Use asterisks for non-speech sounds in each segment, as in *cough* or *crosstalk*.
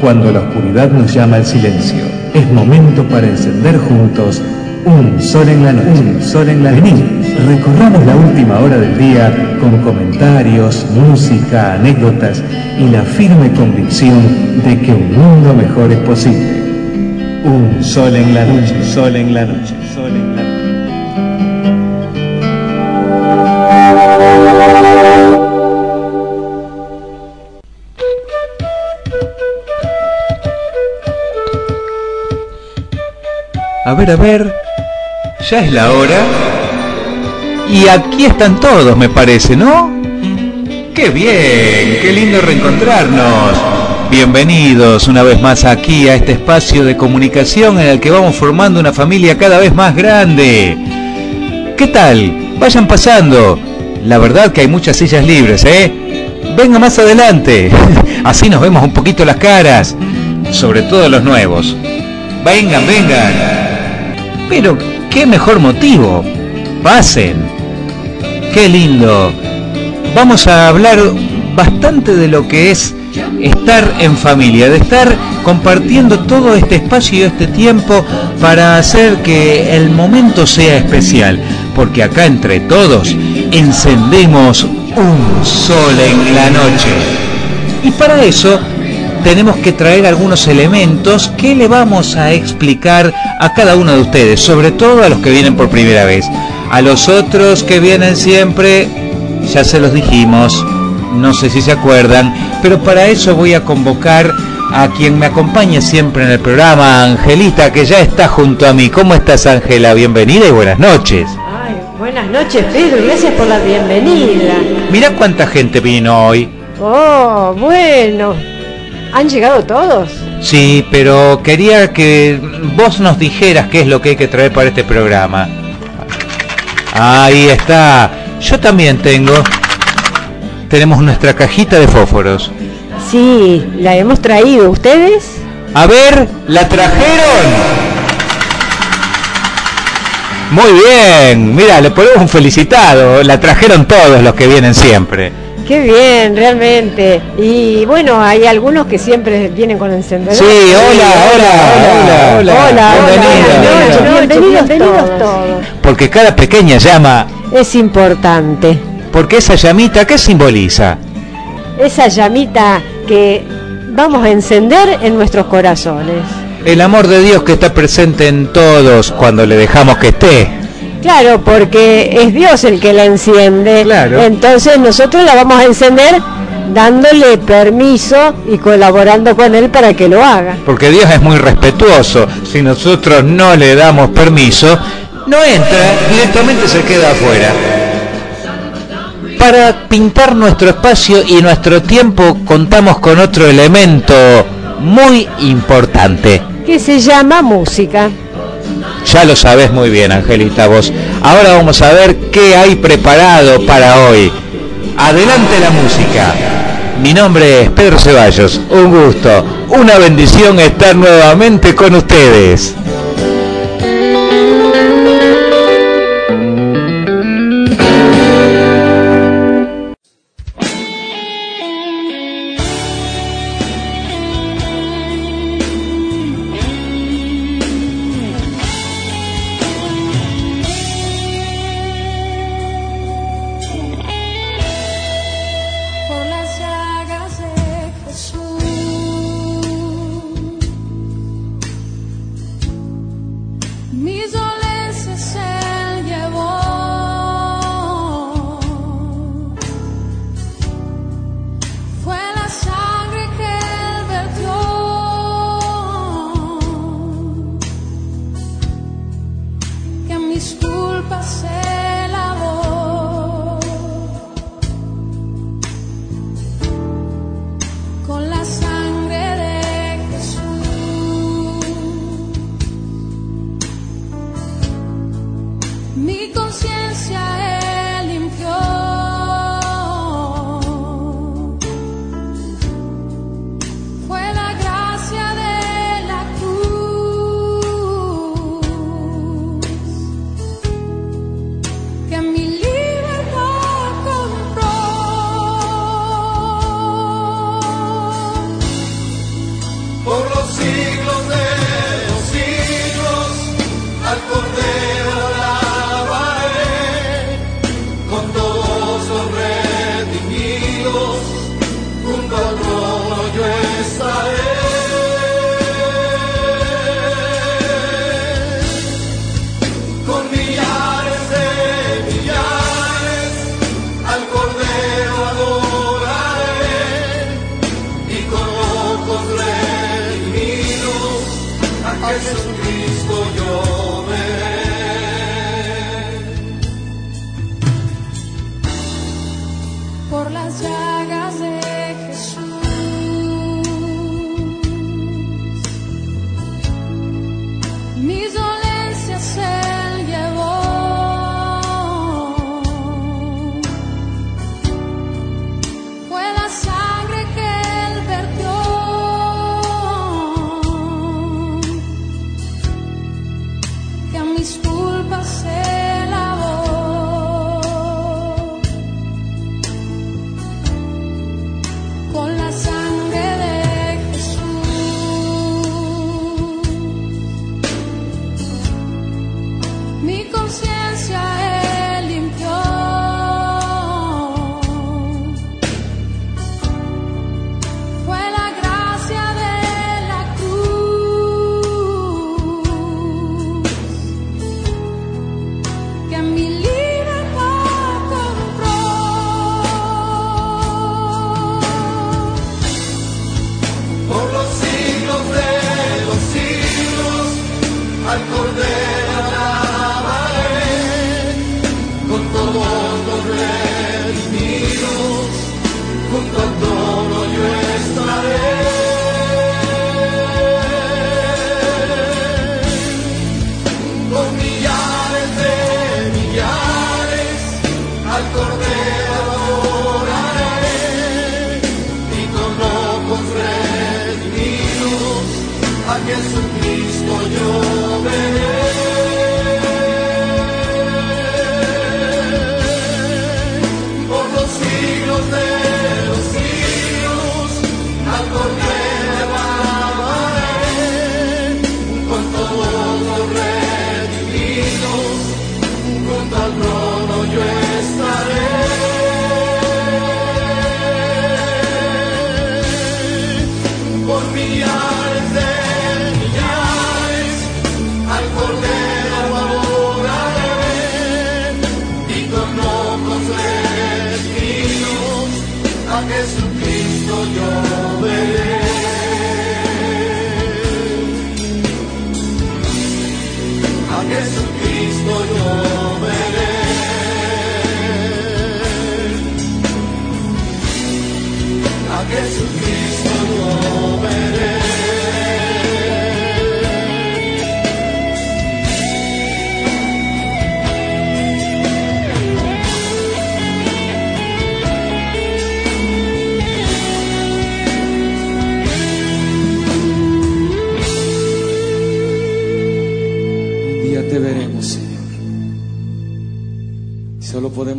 cuando la oscuridad nos llama al silencio. Es momento para encender juntos un sol en la noche. Un sol en la noche. recorramos la última hora del día con comentarios, música, anécdotas y la firme convicción de que un mundo mejor es posible. Un sol en la noche, sol en la noche, sol en la noche. A ver, a ver. Ya es la hora. Y aquí están todos, me parece, ¿no? ¡Qué bien! ¡Qué lindo reencontrarnos! Bienvenidos una vez más aquí a este espacio de comunicación en el que vamos formando una familia cada vez más grande. ¿Qué tal? Vayan pasando. La verdad que hay muchas sillas libres, ¿eh? Venga más adelante. *laughs* Así nos vemos un poquito las caras. Sobre todo los nuevos. Vengan, vengan. Pero, ¿qué mejor motivo? Pasen. Qué lindo. Vamos a hablar bastante de lo que es estar en familia, de estar compartiendo todo este espacio y este tiempo para hacer que el momento sea especial, porque acá entre todos encendemos un sol en la noche. Y para eso tenemos que traer algunos elementos que le vamos a explicar a cada uno de ustedes, sobre todo a los que vienen por primera vez. A los otros que vienen siempre, ya se los dijimos, no sé si se acuerdan, pero para eso voy a convocar a quien me acompaña siempre en el programa, Angelita, que ya está junto a mí. ¿Cómo estás, Ángela? Bienvenida y buenas noches. Ay, buenas noches, Pedro, gracias por la bienvenida. Mira cuánta gente vino hoy. Oh, bueno, ¿Han llegado todos? Sí, pero quería que vos nos dijeras qué es lo que hay que traer para este programa. Ahí está. Yo también tengo. Tenemos nuestra cajita de fósforos. Sí, la hemos traído. ¿Ustedes? A ver, ¿la trajeron? Muy bien. Mira, le ponemos un felicitado. La trajeron todos los que vienen siempre. Qué bien, realmente. Y bueno, hay algunos que siempre vienen con encendedor. Sí, hola, hola, hola, hola. Hola, bienvenidos, todos. Porque cada pequeña llama es importante. Porque esa llamita, ¿qué simboliza? Esa llamita que vamos a encender en nuestros corazones. El amor de Dios que está presente en todos cuando le dejamos que esté. Claro, porque es Dios el que la enciende. Claro. Entonces nosotros la vamos a encender dándole permiso y colaborando con él para que lo haga. Porque Dios es muy respetuoso. Si nosotros no le damos permiso, no entra, directamente se queda afuera. Para pintar nuestro espacio y nuestro tiempo contamos con otro elemento muy importante. Que se llama música. Ya lo sabes muy bien, Angelita, vos. Ahora vamos a ver qué hay preparado para hoy. Adelante la música. Mi nombre es Pedro Ceballos. Un gusto, una bendición estar nuevamente con ustedes.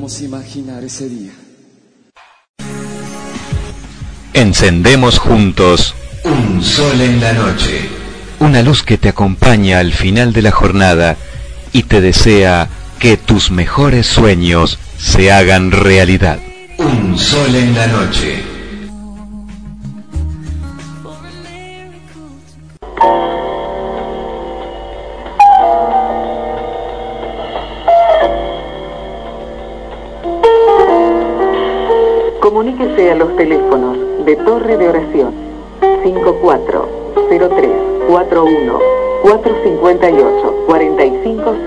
Ese día. Encendemos juntos un sol en la noche. Una luz que te acompaña al final de la jornada y te desea que tus mejores sueños se hagan realidad. Un sol en la noche. A los teléfonos de Torre de Oración 540341 458 4500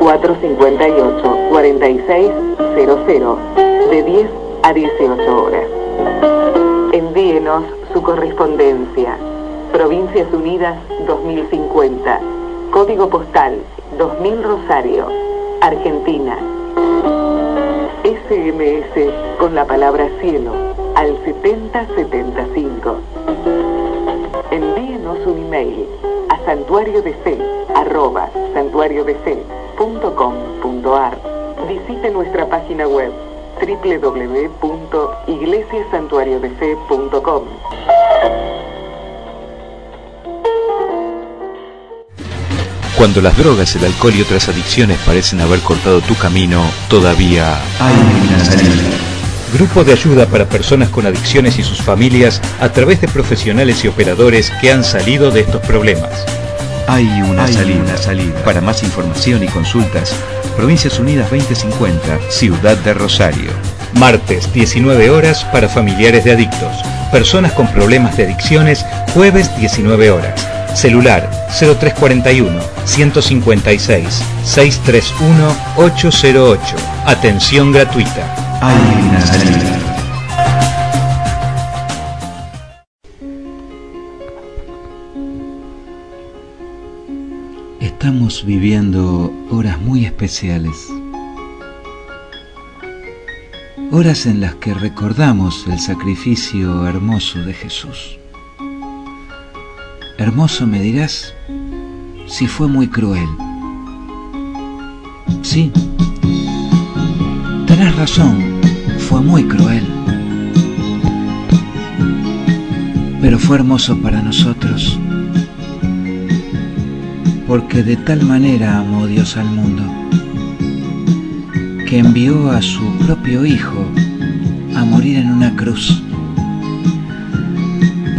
458 4600 de 10 a 18 horas. Envíenos su correspondencia. Provincias Unidas 2050. Código postal 2000 Rosario. Argentina SMS con la palabra cielo al 7075. Envíenos un email a santuario de fe arroba. Visite nuestra página web www.iglesiasantuariodefe.com. Cuando las drogas, el alcohol y otras adicciones parecen haber cortado tu camino, todavía hay una salida. Grupo de ayuda para personas con adicciones y sus familias a través de profesionales y operadores que han salido de estos problemas. Hay una, salida. salida. Para más información y consultas, Provincias Unidas 2050, Ciudad de Rosario. Martes, 19 horas para familiares de adictos. Personas con problemas de adicciones, jueves, 19 horas Celular 0341 156 631 808. Atención gratuita. Hay una. Estamos viviendo horas muy especiales. Horas en las que recordamos el sacrificio hermoso de Jesús. Hermoso me dirás si fue muy cruel. Sí, tenés razón, fue muy cruel. Pero fue hermoso para nosotros, porque de tal manera amó Dios al mundo, que envió a su propio Hijo a morir en una cruz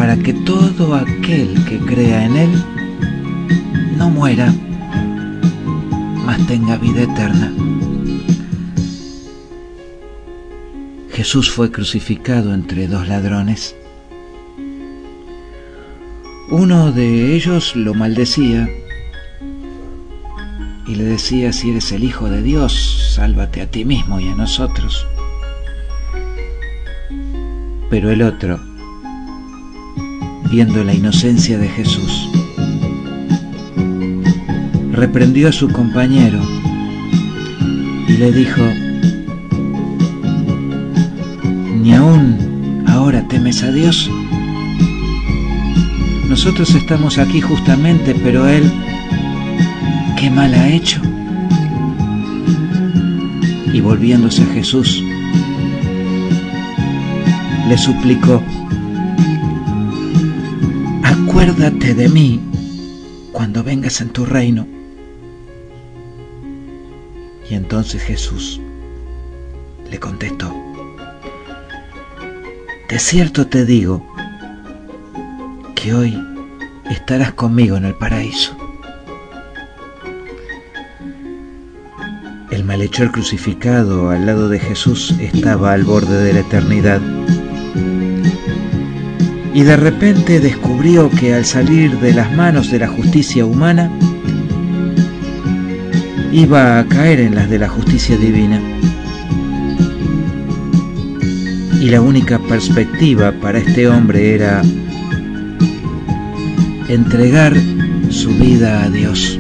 para que todo aquel que crea en Él no muera, mas tenga vida eterna. Jesús fue crucificado entre dos ladrones. Uno de ellos lo maldecía y le decía, si eres el Hijo de Dios, sálvate a ti mismo y a nosotros. Pero el otro, viendo la inocencia de Jesús. Reprendió a su compañero y le dijo, ¿ni aún ahora temes a Dios? Nosotros estamos aquí justamente, pero Él, ¿qué mal ha hecho? Y volviéndose a Jesús, le suplicó, acuérdate de mí cuando vengas en tu reino. Y entonces Jesús le contestó, de cierto te digo que hoy estarás conmigo en el paraíso. El malhechor crucificado al lado de Jesús estaba al borde de la eternidad y de repente descubrió que al salir de las manos de la justicia humana, iba a caer en las de la justicia divina. Y la única perspectiva para este hombre era entregar su vida a Dios.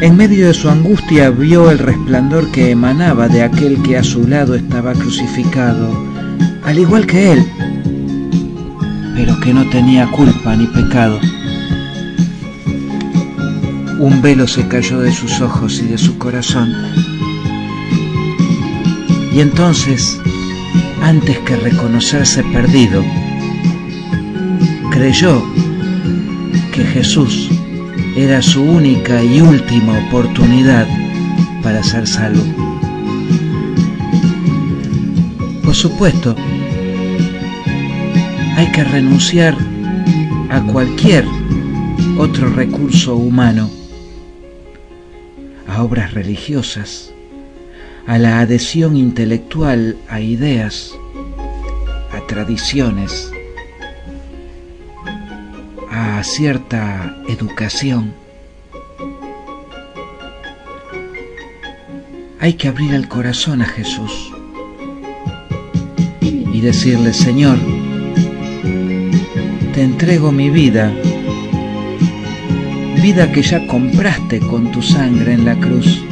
En medio de su angustia vio el resplandor que emanaba de aquel que a su lado estaba crucificado, al igual que él, que no tenía culpa ni pecado. Un velo se cayó de sus ojos y de su corazón. Y entonces, antes que reconocerse perdido, creyó que Jesús era su única y última oportunidad para ser salvo. Por supuesto, hay que renunciar a cualquier otro recurso humano, a obras religiosas, a la adhesión intelectual a ideas, a tradiciones, a cierta educación. Hay que abrir el corazón a Jesús y decirle, Señor, te entrego mi vida, vida que ya compraste con tu sangre en la cruz,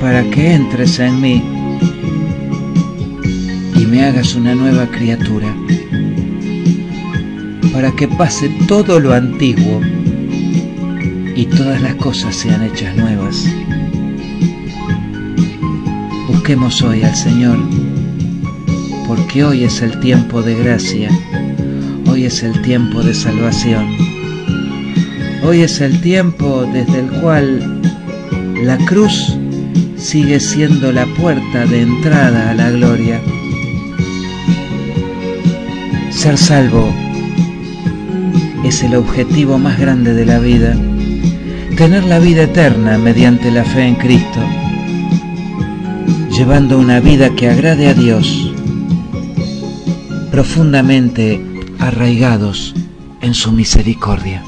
para que entres en mí y me hagas una nueva criatura, para que pase todo lo antiguo y todas las cosas sean hechas nuevas. Busquemos hoy al Señor, porque hoy es el tiempo de gracia, hoy es el tiempo de salvación, hoy es el tiempo desde el cual la cruz sigue siendo la puerta de entrada a la gloria. Ser salvo es el objetivo más grande de la vida tener la vida eterna mediante la fe en Cristo, llevando una vida que agrade a Dios, profundamente arraigados en su misericordia.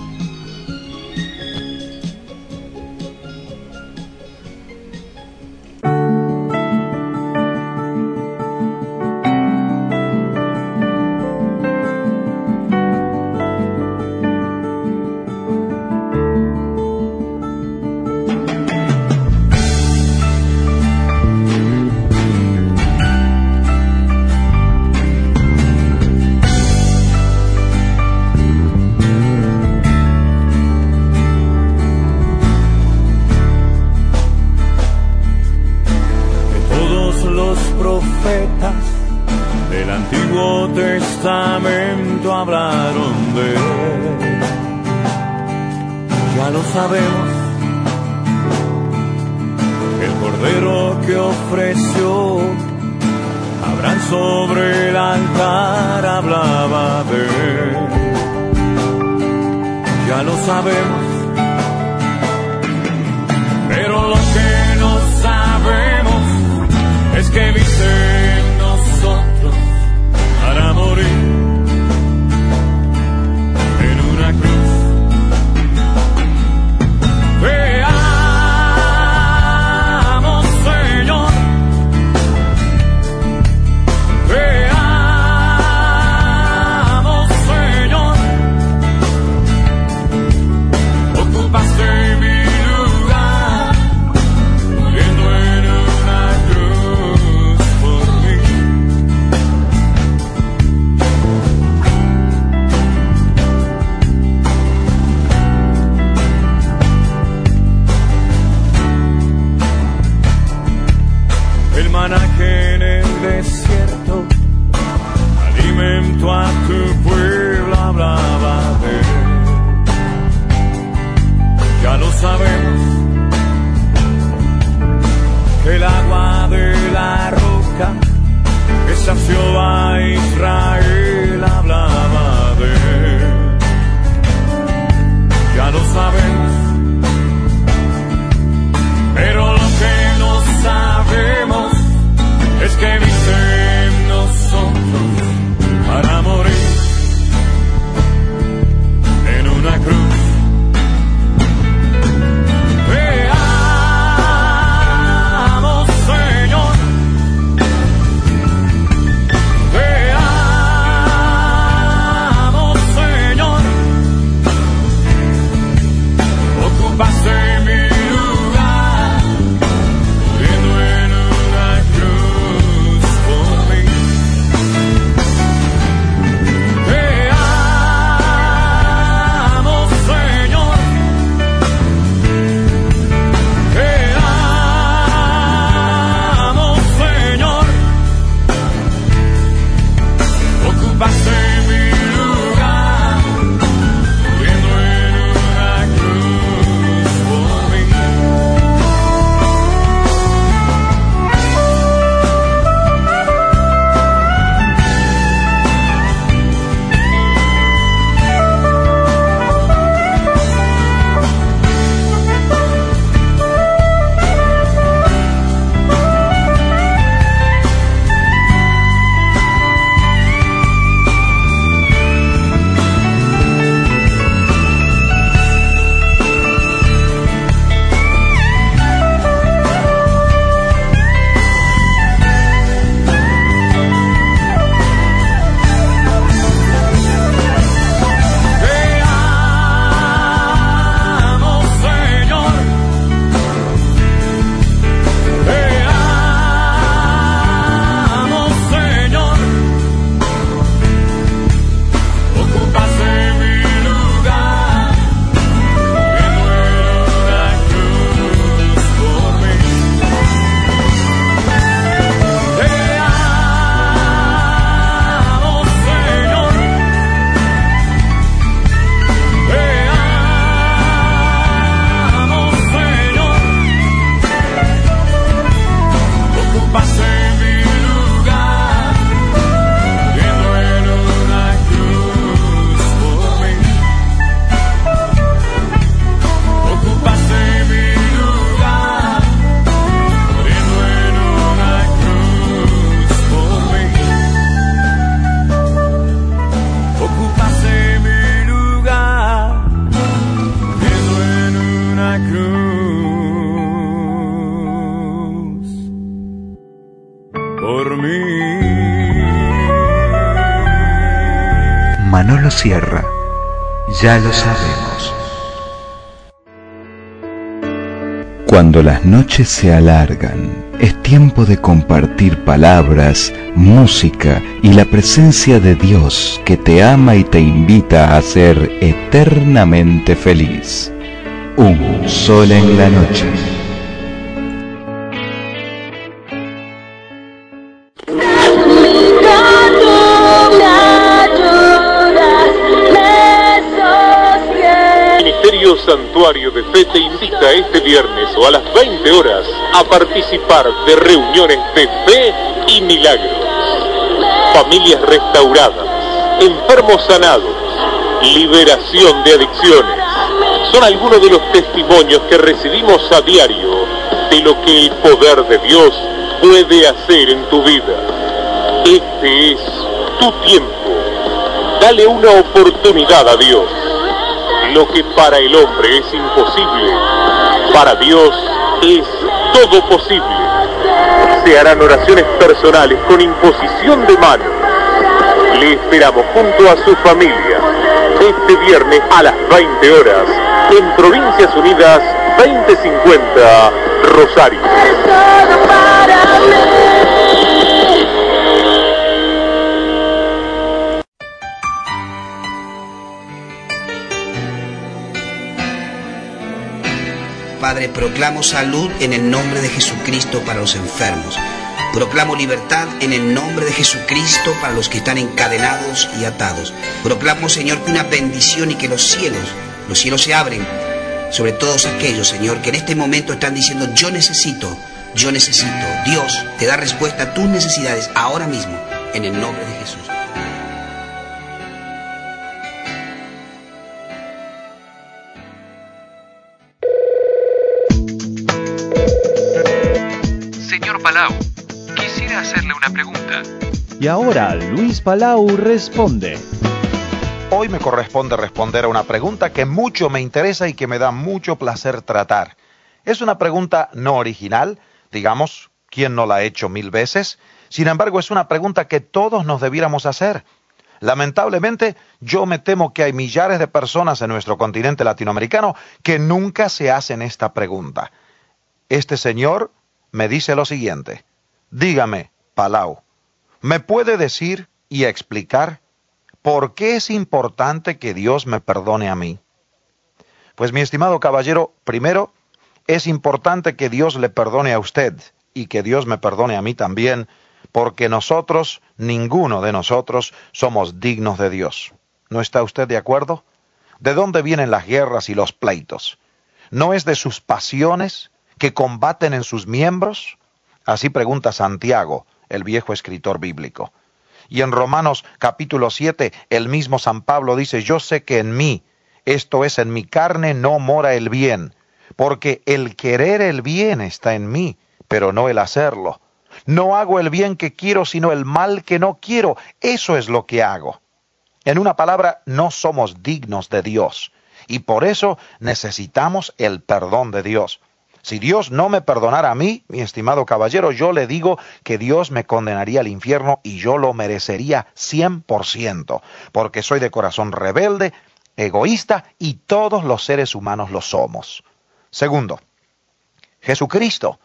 Manolo Sierra, ya lo sabemos. Cuando las noches se alargan, es tiempo de compartir palabras, música y la presencia de Dios que te ama y te invita a ser eternamente feliz. Un sol en la noche. A participar de reuniones de fe y milagros. Familias restauradas, enfermos sanados, liberación de adicciones. Son algunos de los testimonios que recibimos a diario de lo que el poder de Dios puede hacer en tu vida. Este es tu tiempo. Dale una oportunidad a Dios. Lo que para el hombre es imposible, para Dios es todo posible. Se harán oraciones personales con imposición de manos. Le esperamos junto a su familia este viernes a las 20 horas en Provincias Unidas 2050 Rosario. Padre, proclamo salud en el nombre de Jesucristo para los enfermos. Proclamo libertad en el nombre de Jesucristo para los que están encadenados y atados. Proclamo, Señor, que una bendición y que los cielos, los cielos se abren sobre todos aquellos, Señor, que en este momento están diciendo, yo necesito, yo necesito. Dios te da respuesta a tus necesidades ahora mismo, en el nombre de Jesús. Hacerle una pregunta. Y ahora Luis Palau responde. Hoy me corresponde responder a una pregunta que mucho me interesa y que me da mucho placer tratar. Es una pregunta no original, digamos, ¿quién no la ha hecho mil veces? Sin embargo, es una pregunta que todos nos debiéramos hacer. Lamentablemente, yo me temo que hay millares de personas en nuestro continente latinoamericano que nunca se hacen esta pregunta. Este señor me dice lo siguiente. Dígame, Palau, ¿me puede decir y explicar por qué es importante que Dios me perdone a mí? Pues mi estimado caballero, primero, es importante que Dios le perdone a usted y que Dios me perdone a mí también, porque nosotros, ninguno de nosotros, somos dignos de Dios. ¿No está usted de acuerdo? ¿De dónde vienen las guerras y los pleitos? ¿No es de sus pasiones que combaten en sus miembros? Así pregunta Santiago, el viejo escritor bíblico. Y en Romanos capítulo 7, el mismo San Pablo dice, yo sé que en mí, esto es en mi carne, no mora el bien, porque el querer el bien está en mí, pero no el hacerlo. No hago el bien que quiero, sino el mal que no quiero. Eso es lo que hago. En una palabra, no somos dignos de Dios. Y por eso necesitamos el perdón de Dios. Si Dios no me perdonara a mí, mi estimado caballero, yo le digo que Dios me condenaría al infierno y yo lo merecería cien por ciento, porque soy de corazón rebelde, egoísta y todos los seres humanos lo somos. Segundo, Jesucristo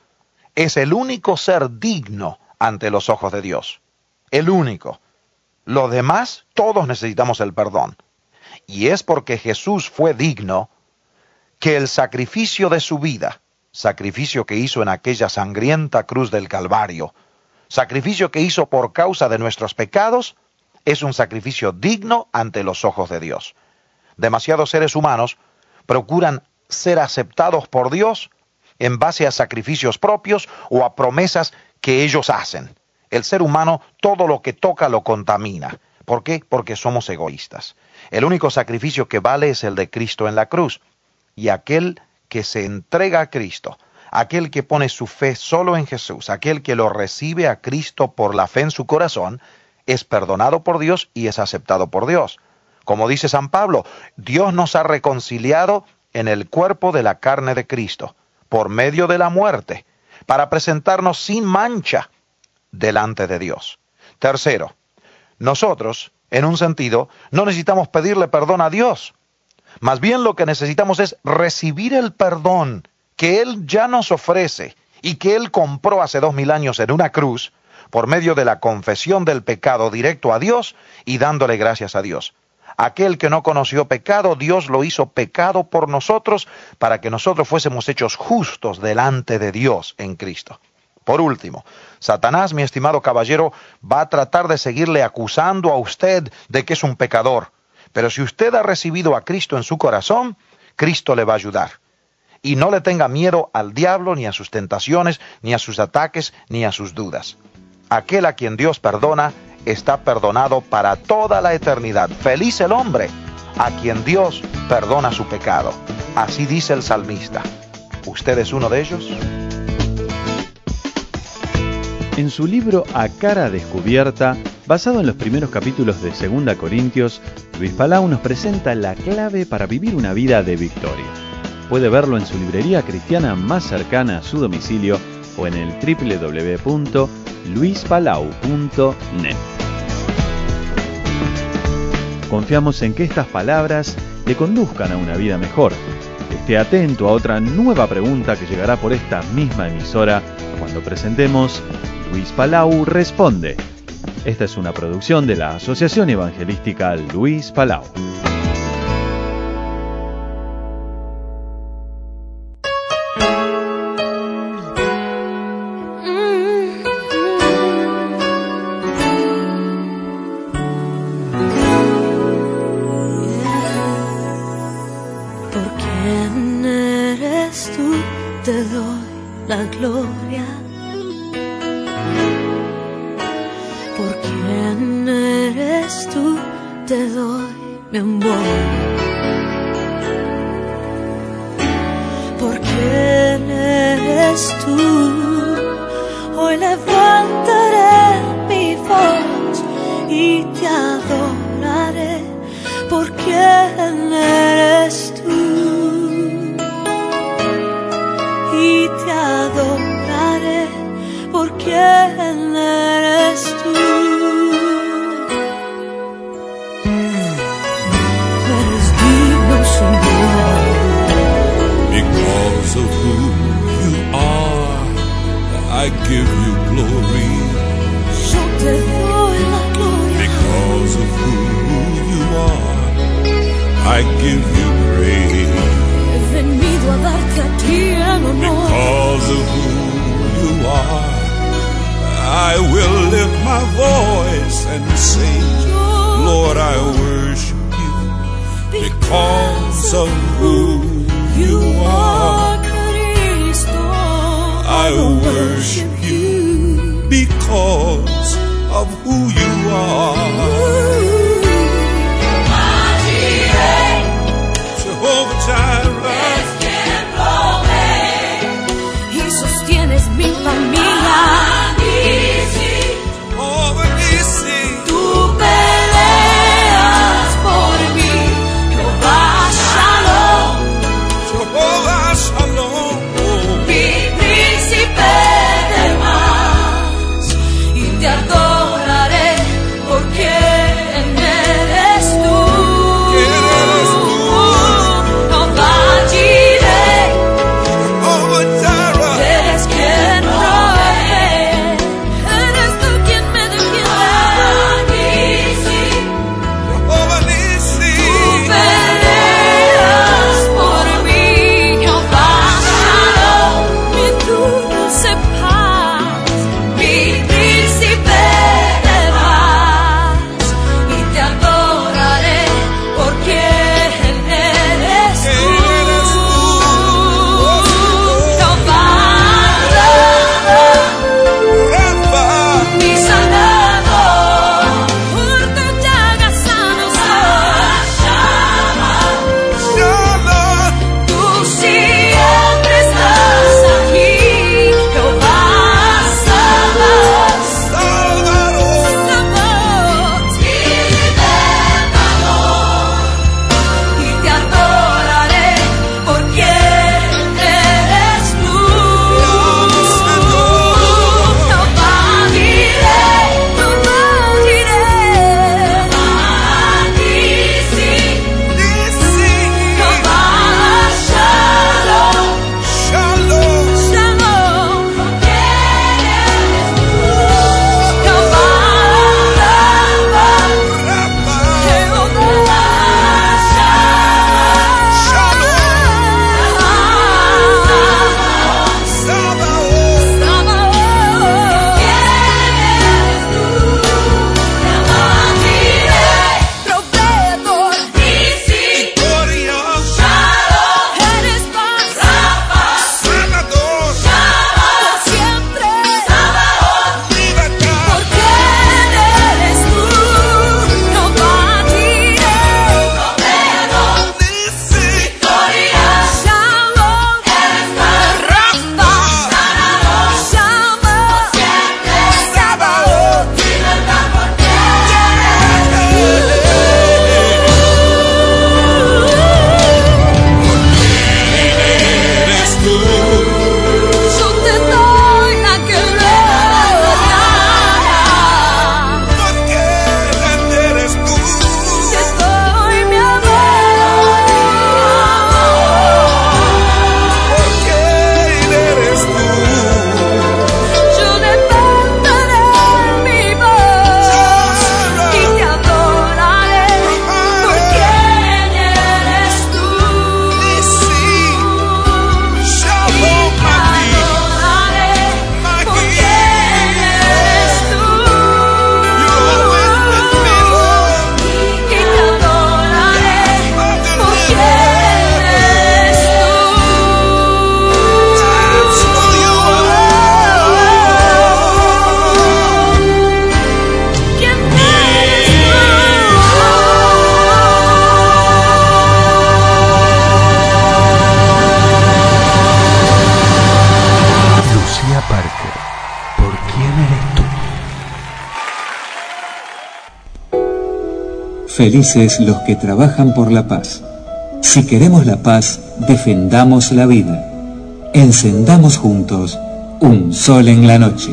es el único ser digno ante los ojos de Dios. El único. Los demás, todos necesitamos el perdón. Y es porque Jesús fue digno que el sacrificio de su vida, sacrificio que hizo en aquella sangrienta cruz del Calvario, sacrificio que hizo por causa de nuestros pecados, es un sacrificio digno ante los ojos de Dios. Demasiados seres humanos procuran ser aceptados por Dios en base a sacrificios propios o a promesas que ellos hacen. El ser humano todo lo que toca lo contamina. ¿Por qué? Porque somos egoístas. El único sacrificio que vale es el de Cristo en la cruz. Y aquel que se entrega a Cristo, aquel que pone su fe solo en Jesús, aquel que lo recibe a Cristo por la fe en su corazón, es perdonado por Dios y es aceptado por Dios. Como dice San Pablo, Dios nos ha reconciliado en el cuerpo de la carne de Cristo, por medio de la muerte, para presentarnos sin mancha delante de Dios. Tercero, nosotros, en un sentido, no necesitamos pedirle perdón a Dios. Más bien lo que necesitamos es recibir el perdón que Él ya nos ofrece y que Él compró hace dos mil años en una cruz por medio de la confesión del pecado directo a Dios y dándole gracias a Dios. Aquel que no conoció pecado, Dios lo hizo pecado por nosotros para que nosotros fuésemos hechos justos delante de Dios en Cristo. Por último, Satanás, mi estimado caballero, va a tratar de seguirle acusando a usted de que es un pecador. Pero si usted ha recibido a Cristo en su corazón, Cristo le va a ayudar. Y no le tenga miedo al diablo, ni a sus tentaciones, ni a sus ataques, ni a sus dudas. Aquel a quien Dios perdona está perdonado para toda la eternidad. Feliz el hombre a quien Dios perdona su pecado. Así dice el salmista. ¿Usted es uno de ellos? En su libro A cara descubierta, basado en los primeros capítulos de 2 Corintios, Luis Palau nos presenta la clave para vivir una vida de victoria. Puede verlo en su librería cristiana más cercana a su domicilio o en el www.luispalau.net. Confiamos en que estas palabras le conduzcan a una vida mejor. Esté atento a otra nueva pregunta que llegará por esta misma emisora cuando presentemos Luis Palau Responde. Esta es una producción de la Asociación Evangelística Luis Palau. Felices los que trabajan por la paz. Si queremos la paz, defendamos la vida. Encendamos juntos un sol en la noche.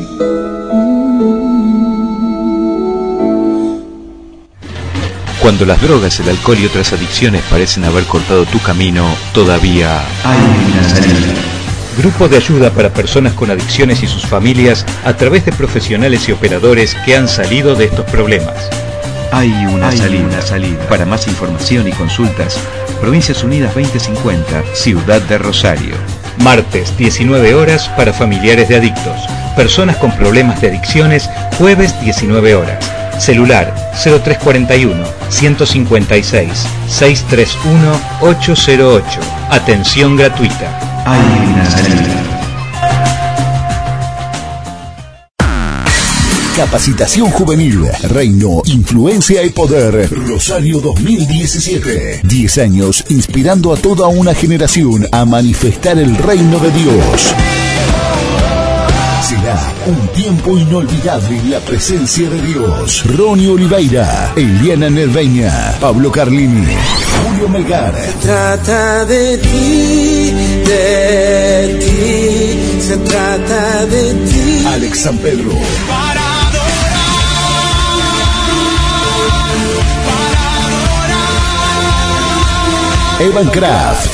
Cuando las drogas, el alcohol y otras adicciones parecen haber cortado tu camino, todavía hay una salida. Grupo de ayuda para personas con adicciones y sus familias a través de profesionales y operadores que han salido de estos problemas. Hay una, salida. salida. Para más información y consultas, Provincias Unidas 2050, Ciudad de Rosario. Martes, 19 horas para familiares de adictos. Personas con problemas de adicciones, jueves, 19 horas. Celular 0341 156 631 808. Atención gratuita. Hay una salida. Capacitación Juvenil, Reino, Influencia y Poder, Rosario 2017. 10 años inspirando a toda una generación a manifestar el reino de Dios. Será un tiempo inolvidable en la presencia de Dios. Ronnie Oliveira, Eliana Nerveña, Pablo Carlini, Julio Melgar. Se trata de ti, de ti, se trata de ti. Alex San Pedro. Evan Kraft.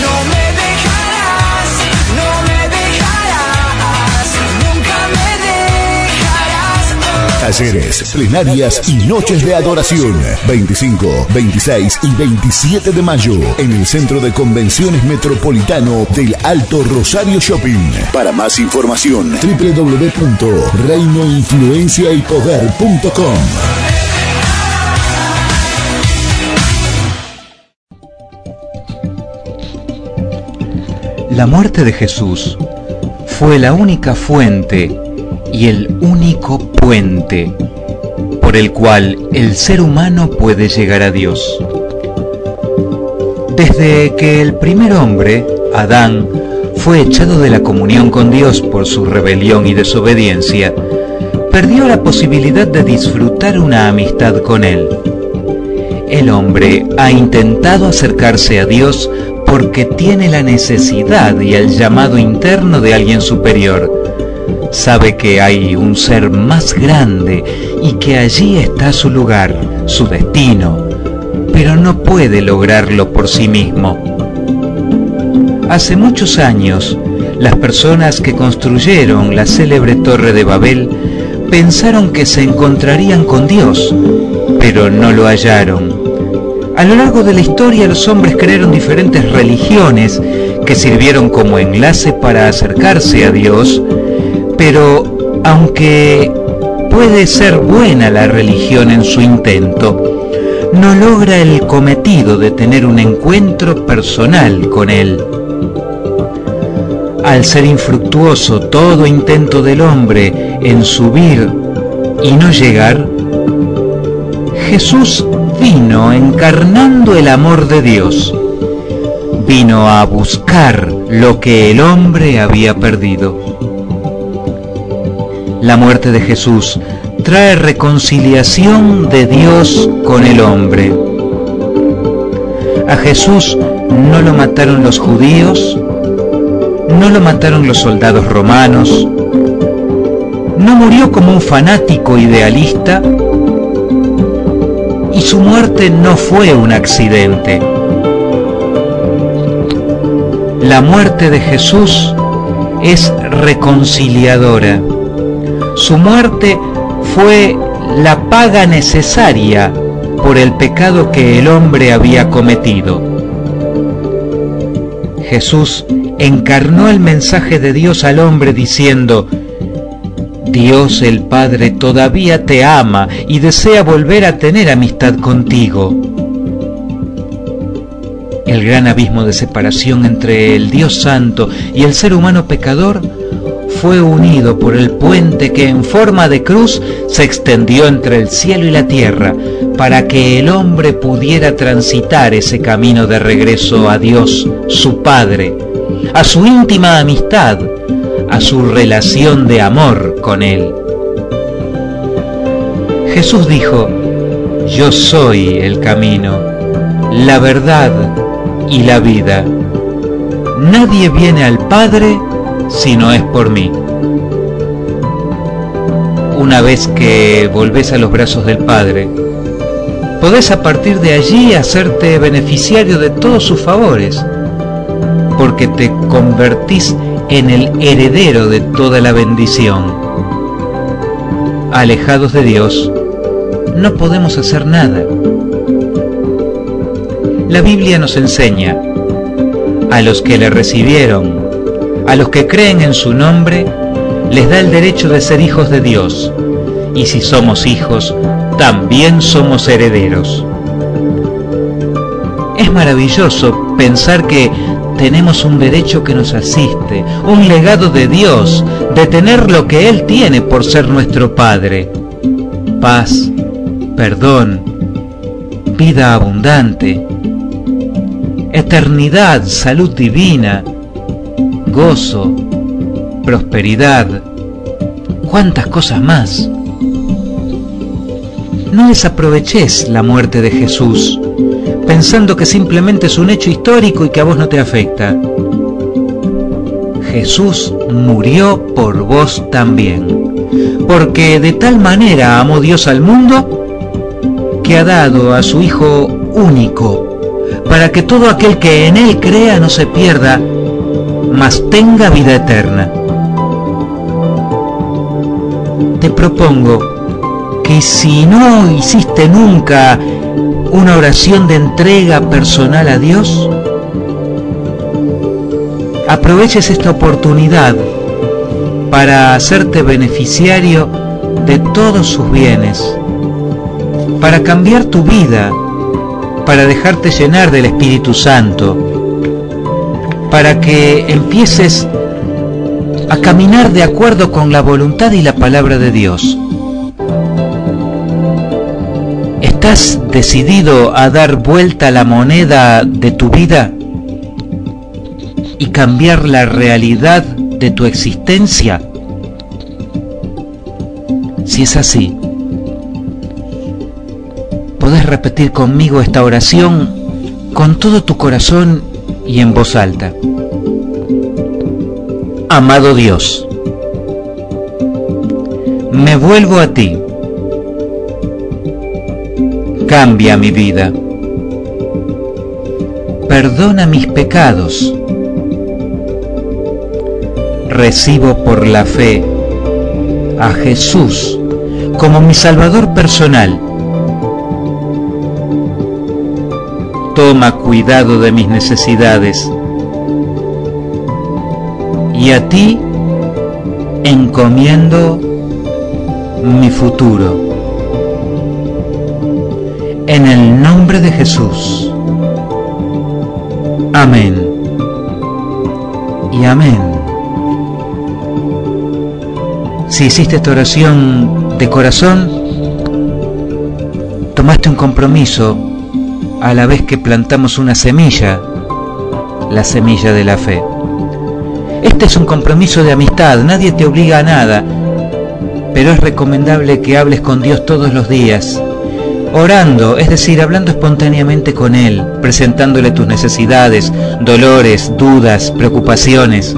No me dejarás, no me dejarás, nunca me dejarás. Talleres, plenarias y noches de adoración. 25, 26 y 27 de mayo en el Centro de Convenciones Metropolitano del Alto Rosario Shopping. Para más información, www.reinoinfluenciaypoder.com. La muerte de Jesús fue la única fuente y el único puente por el cual el ser humano puede llegar a Dios. Desde que el primer hombre, Adán, fue echado de la comunión con Dios por su rebelión y desobediencia, perdió la posibilidad de disfrutar una amistad con Él. El hombre ha intentado acercarse a Dios porque tiene la necesidad y el llamado interno de alguien superior. Sabe que hay un ser más grande y que allí está su lugar, su destino, pero no puede lograrlo por sí mismo. Hace muchos años, las personas que construyeron la célebre Torre de Babel pensaron que se encontrarían con Dios, pero no lo hallaron. A lo largo de la historia los hombres crearon diferentes religiones que sirvieron como enlace para acercarse a Dios, pero aunque puede ser buena la religión en su intento, no logra el cometido de tener un encuentro personal con Él. Al ser infructuoso todo intento del hombre en subir y no llegar, Jesús vino encarnando el amor de Dios. Vino a buscar lo que el hombre había perdido. La muerte de Jesús trae reconciliación de Dios con el hombre. A Jesús no lo mataron los judíos, no lo mataron los soldados romanos, no murió como un fanático idealista, y su muerte no fue un accidente. La muerte de Jesús es reconciliadora. Su muerte fue la paga necesaria por el pecado que el hombre había cometido. Jesús encarnó el mensaje de Dios al hombre diciendo, Dios el Padre todavía te ama y desea volver a tener amistad contigo. El gran abismo de separación entre el Dios Santo y el ser humano pecador fue unido por el puente que en forma de cruz se extendió entre el cielo y la tierra para que el hombre pudiera transitar ese camino de regreso a Dios, su Padre, a su íntima amistad, a su relación de amor Jesús dijo, Yo soy el camino, la verdad y la vida. Nadie viene al Padre si no es por mí. Una vez que volvés a los brazos del Padre, podés a partir de allí hacerte beneficiario de todos sus favores, porque te convertís en el heredero de toda la bendición. Alejados de Dios, no podemos hacer nada. La Biblia nos enseña, a los que le recibieron, a los que creen en su nombre, les da el derecho de ser hijos de Dios, y si somos hijos, también somos herederos. Es maravilloso pensar que tenemos un derecho que nos asiste, un legado de Dios, de tener lo que Él tiene por ser nuestro Padre. Paz, perdón, vida abundante, eternidad, salud divina, gozo, prosperidad, cuántas cosas más. No desaproveches la muerte de Jesús pensando que simplemente es un hecho histórico y que a vos no te afecta. Jesús murió por vos también, porque de tal manera amó Dios al mundo que ha dado a su Hijo único, para que todo aquel que en Él crea no se pierda, mas tenga vida eterna. Te propongo que si no hiciste nunca una oración de entrega personal a Dios, aproveches esta oportunidad para hacerte beneficiario de todos sus bienes, para cambiar tu vida, para dejarte llenar del Espíritu Santo, para que empieces a caminar de acuerdo con la voluntad y la palabra de Dios. ¿Estás decidido a dar vuelta la moneda de tu vida y cambiar la realidad de tu existencia? Si es así, podés repetir conmigo esta oración con todo tu corazón y en voz alta. Amado Dios, me vuelvo a ti cambia mi vida. Perdona mis pecados. Recibo por la fe a Jesús como mi Salvador personal. Toma cuidado de mis necesidades y a ti encomiendo mi futuro en el nombre de Jesús. Amén. Y amén. Si hiciste esta oración de corazón, tomaste un compromiso a la vez que plantamos una semilla, la semilla de la fe. Este es un compromiso de amistad, nadie te obliga a nada, pero es recomendable que hables con Dios todos los días orando, es decir, hablando espontáneamente con Él, presentándole tus necesidades, dolores, dudas, preocupaciones.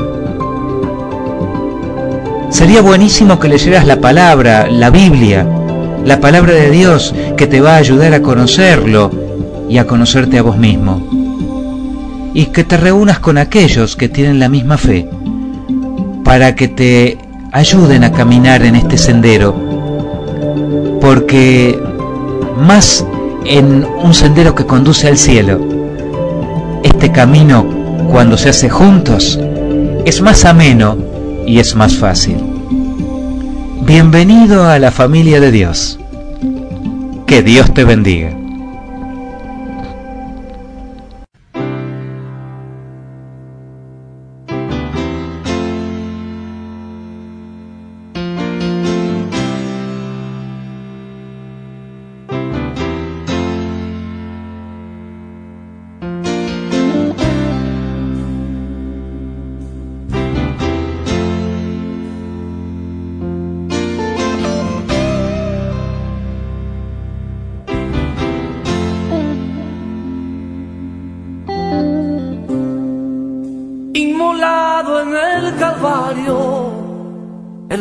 Sería buenísimo que leyeras la palabra, la Biblia, la palabra de Dios que te va a ayudar a conocerlo y a conocerte a vos mismo. Y que te reúnas con aquellos que tienen la misma fe para que te ayuden a caminar en este sendero. Porque más en un sendero que conduce al cielo. Este camino, cuando se hace juntos, es más ameno y es más fácil. Bienvenido a la familia de Dios. Que Dios te bendiga.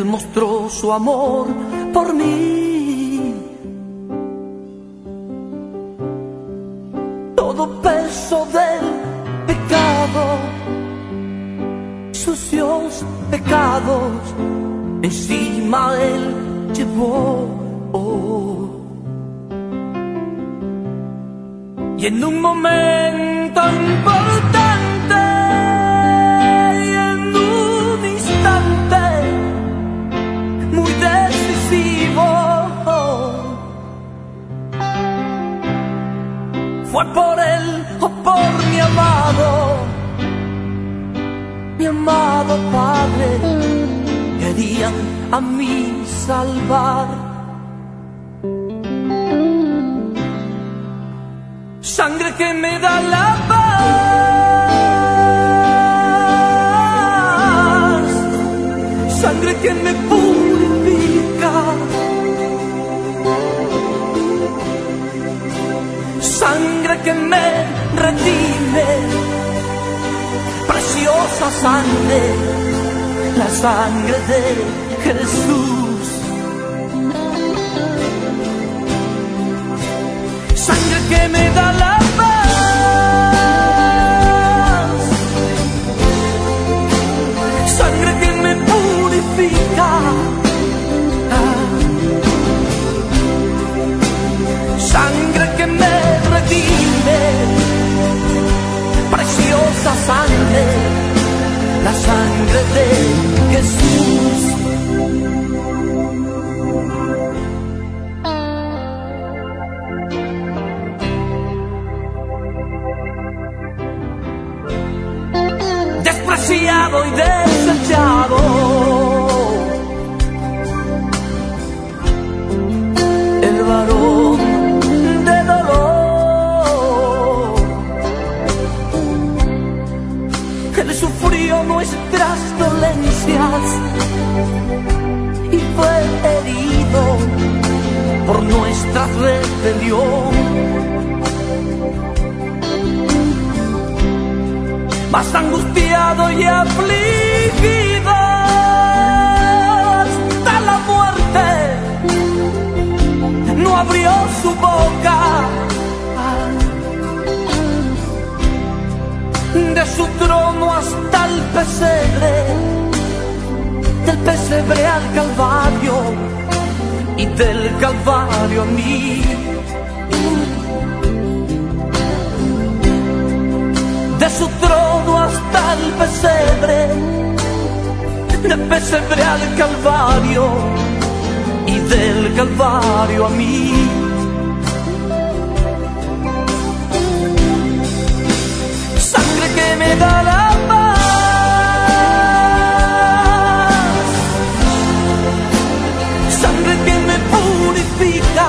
Mostró su amor por mí. Todo peso del pecado, sucios pecados, encima Él llevó. Y en un momento fue por él o por mi amado, mi amado Padre, querían a mí salvar. sangre que me da la paz, sangre que me purifica, que me redime, preciosa sangre, la sangre de Jesús. Sangre que me da la preciosa sangre, la sangre de Jesús. despreciado y desechado. Más angustiado y afligido hasta la muerte. No abrió su boca, de su trono hasta el pesebre, del pesebre al Calvario y del Calvario a mí. El pesebre, del pesebre al Calvario y del Calvario a mí. Sangre que me da la paz, sangre que me purifica.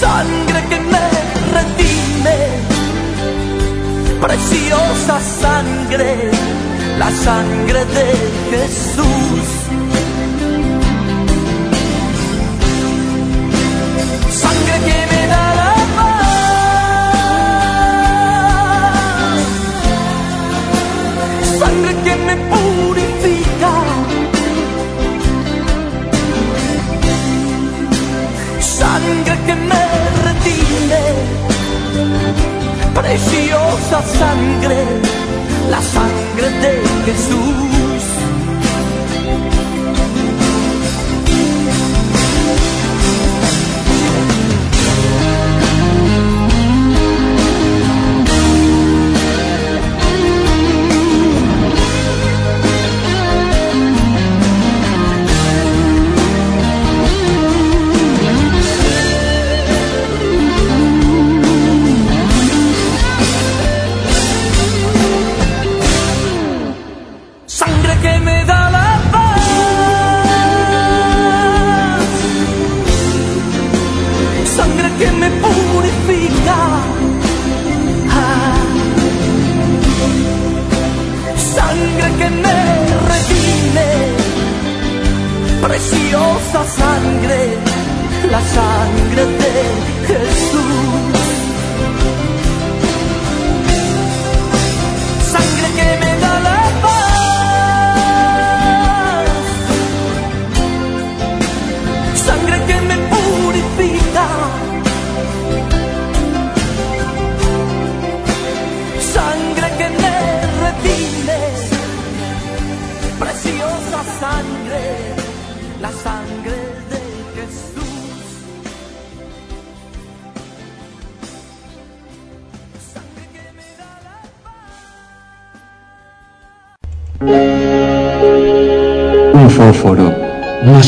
sangre que preciosa sangre, la sangre de Jesús. Sangre que me da la sangre que me purifica. Sangre que me redime, preciosa sangre, la sangre de Jesús.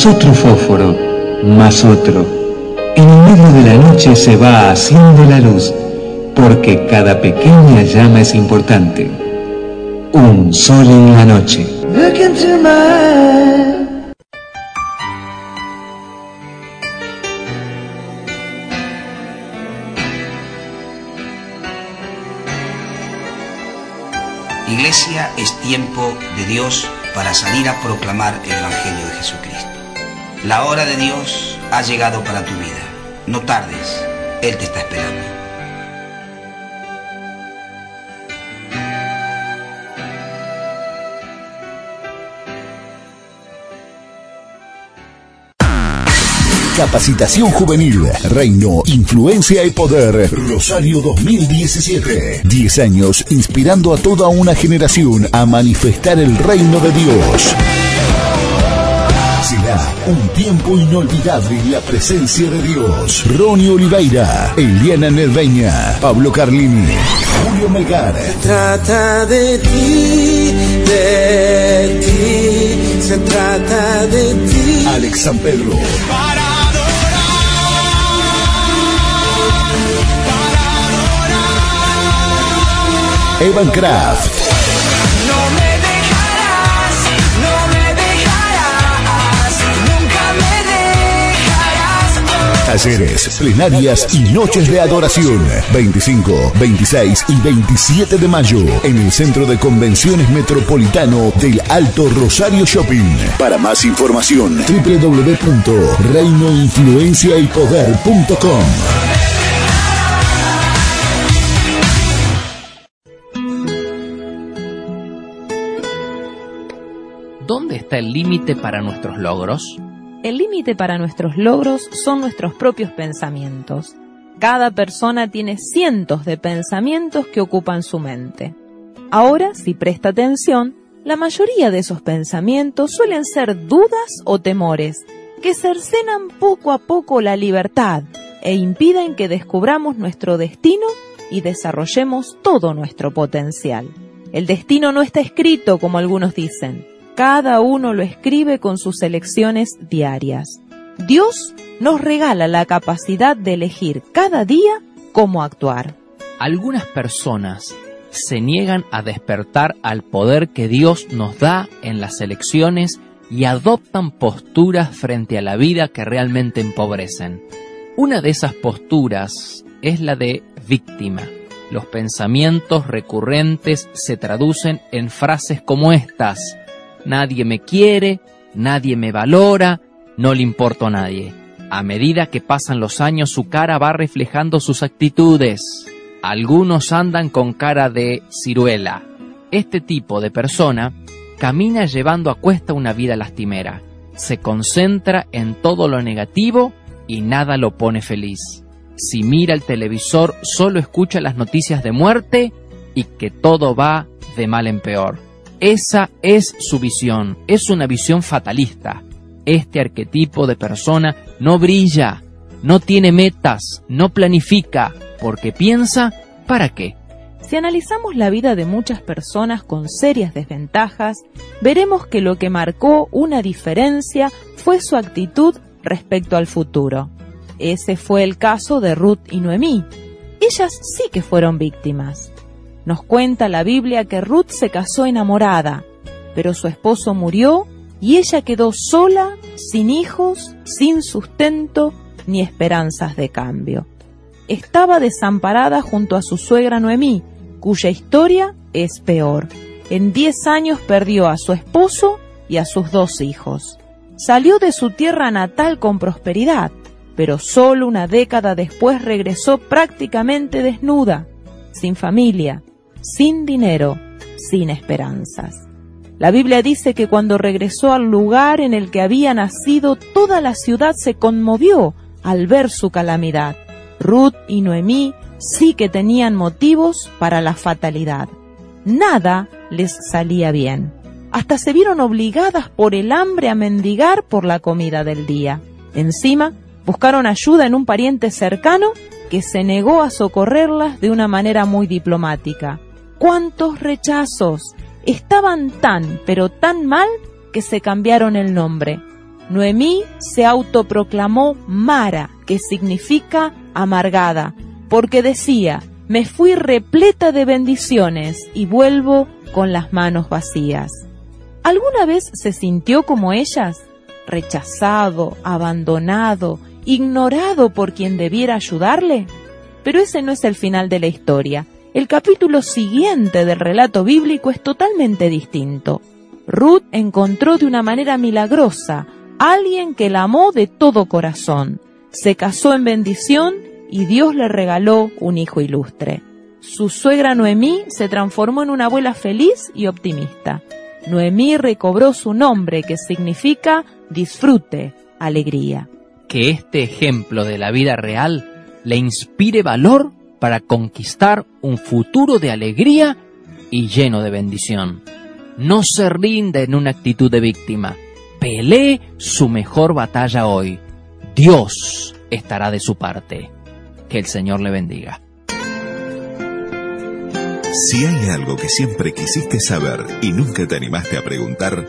Otro fósforo, más otro. En el medio de la noche se va haciendo la luz, porque cada pequeña llama es importante. Un sol en la noche. Iglesia es tiempo de Dios para salir a proclamar el. La hora de Dios ha llegado para tu vida. No tardes, Él te está esperando. Capacitación Juvenil, Reino, Influencia y Poder, Rosario 2017. 10 años inspirando a toda una generación a manifestar el reino de Dios. Un tiempo inolvidable en la presencia de Dios. Ronnie Oliveira, Eliana Nerveña, Pablo Carlini, Julio Melgar. trata de ti, de ti, se trata de ti. Alex San Pedro. Evan Kraft. Talleres, plenarias y noches de adoración. 25, 26 y 27 de mayo en el Centro de Convenciones Metropolitano del Alto Rosario Shopping. Para más información, www.reinoinfluenciaypoder.com. ¿Dónde está el límite para nuestros logros? El límite para nuestros logros son nuestros propios pensamientos. Cada persona tiene cientos de pensamientos que ocupan su mente. Ahora, si presta atención, la mayoría de esos pensamientos suelen ser dudas o temores que cercenan poco a poco la libertad e impiden que descubramos nuestro destino y desarrollemos todo nuestro potencial. El destino no está escrito como algunos dicen. Cada uno lo escribe con sus elecciones diarias. Dios nos regala la capacidad de elegir cada día cómo actuar. Algunas personas se niegan a despertar al poder que Dios nos da en las elecciones y adoptan posturas frente a la vida que realmente empobrecen. Una de esas posturas es la de víctima. Los pensamientos recurrentes se traducen en frases como estas. Nadie me quiere, nadie me valora, no le importo a nadie. A medida que pasan los años su cara va reflejando sus actitudes. Algunos andan con cara de ciruela. Este tipo de persona camina llevando a cuesta una vida lastimera. Se concentra en todo lo negativo y nada lo pone feliz. Si mira el televisor solo escucha las noticias de muerte y que todo va de mal en peor. Esa es su visión, es una visión fatalista. Este arquetipo de persona no brilla, no tiene metas, no planifica, porque piensa, ¿para qué? Si analizamos la vida de muchas personas con serias desventajas, veremos que lo que marcó una diferencia fue su actitud respecto al futuro. Ese fue el caso de Ruth y Noemí. Ellas sí que fueron víctimas. Nos cuenta la Biblia que Ruth se casó enamorada, pero su esposo murió y ella quedó sola, sin hijos, sin sustento ni esperanzas de cambio. Estaba desamparada junto a su suegra Noemí, cuya historia es peor. En diez años perdió a su esposo y a sus dos hijos. Salió de su tierra natal con prosperidad, pero solo una década después regresó prácticamente desnuda, sin familia, sin dinero, sin esperanzas. La Biblia dice que cuando regresó al lugar en el que había nacido, toda la ciudad se conmovió al ver su calamidad. Ruth y Noemí sí que tenían motivos para la fatalidad. Nada les salía bien. hasta se vieron obligadas por el hambre a mendigar por la comida del día. Encima, buscaron ayuda en un pariente cercano que se negó a socorrerlas de una manera muy diplomática. ¿Cuántos rechazos? Estaban tan, pero tan mal que se cambiaron el nombre. Noemí se autoproclamó Mara, que significa amargada, porque decía, me fui repleta de bendiciones y vuelvo con las manos vacías. ¿Alguna vez se sintió como ellas? Rechazado, abandonado, ignorado por quien debiera ayudarle. Pero ese no es el final de la historia. El capítulo siguiente del relato bíblico es totalmente distinto. Ruth encontró de una manera milagrosa a alguien que la amó de todo corazón. Se casó en bendición y Dios le regaló un hijo ilustre. Su suegra Noemí se transformó en una abuela feliz y optimista. Noemí recobró su nombre que significa disfrute, alegría que este ejemplo de la vida real le inspire valor para conquistar un futuro de alegría y lleno de bendición. No se rinda en una actitud de víctima. Pelee su mejor batalla hoy. Dios estará de su parte. Que el Señor le bendiga. Si hay algo que siempre quisiste saber y nunca te animaste a preguntar,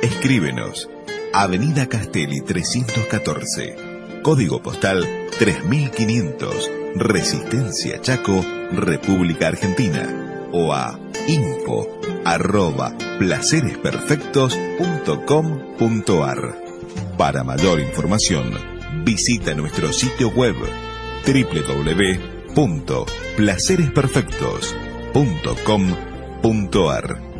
escríbenos Avenida Castelli 314, código postal 3500, Resistencia Chaco, República Argentina, o a info arroba placeresperfectos.com.ar. Para mayor información, visita nuestro sitio web www.placeresperfectos.com.ar.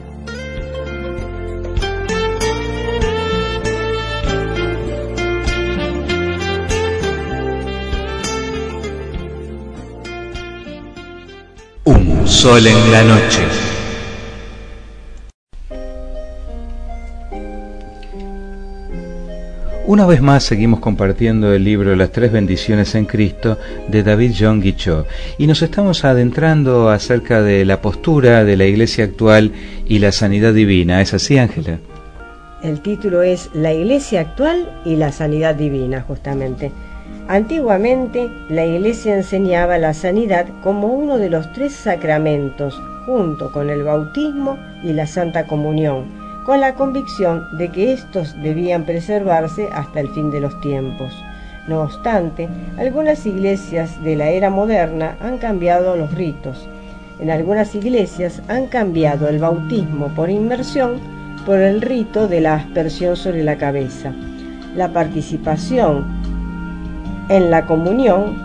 sol en la noche. Una vez más seguimos compartiendo el libro Las tres bendiciones en Cristo de David John Guichot y nos estamos adentrando acerca de la postura de la iglesia actual y la sanidad divina. ¿Es así, Ángela? El título es La iglesia actual y la sanidad divina, justamente. Antiguamente la Iglesia enseñaba la sanidad como uno de los tres sacramentos, junto con el bautismo y la Santa Comunión, con la convicción de que estos debían preservarse hasta el fin de los tiempos. No obstante, algunas iglesias de la era moderna han cambiado los ritos. En algunas iglesias han cambiado el bautismo por inmersión por el rito de la aspersión sobre la cabeza. La participación en la comunión,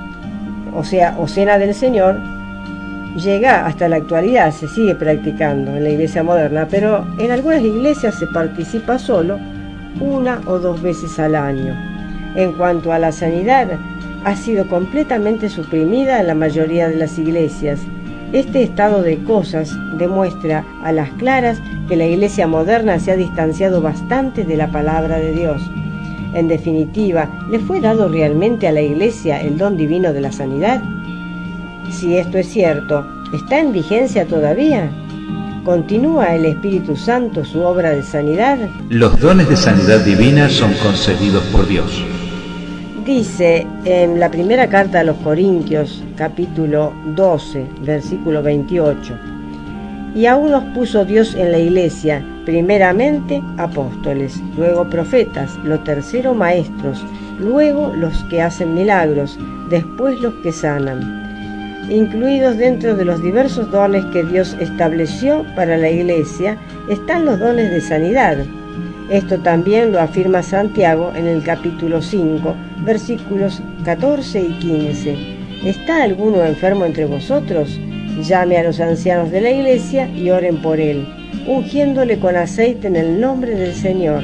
o sea, o cena del Señor, llega hasta la actualidad, se sigue practicando en la iglesia moderna, pero en algunas iglesias se participa solo una o dos veces al año. En cuanto a la sanidad, ha sido completamente suprimida en la mayoría de las iglesias. Este estado de cosas demuestra a las claras que la iglesia moderna se ha distanciado bastante de la palabra de Dios. En definitiva, ¿le fue dado realmente a la Iglesia el don divino de la sanidad? Si esto es cierto, ¿está en vigencia todavía? ¿Continúa el Espíritu Santo su obra de sanidad? Los dones de sanidad divina son concedidos por Dios. Dice en la primera carta a los Corintios, capítulo 12, versículo 28, y aún nos puso Dios en la iglesia, primeramente apóstoles, luego profetas, lo tercero maestros, luego los que hacen milagros, después los que sanan. Incluidos dentro de los diversos dones que Dios estableció para la iglesia están los dones de sanidad. Esto también lo afirma Santiago en el capítulo 5, versículos 14 y 15. ¿Está alguno enfermo entre vosotros? Llame a los ancianos de la iglesia y oren por él, ungiéndole con aceite en el nombre del Señor.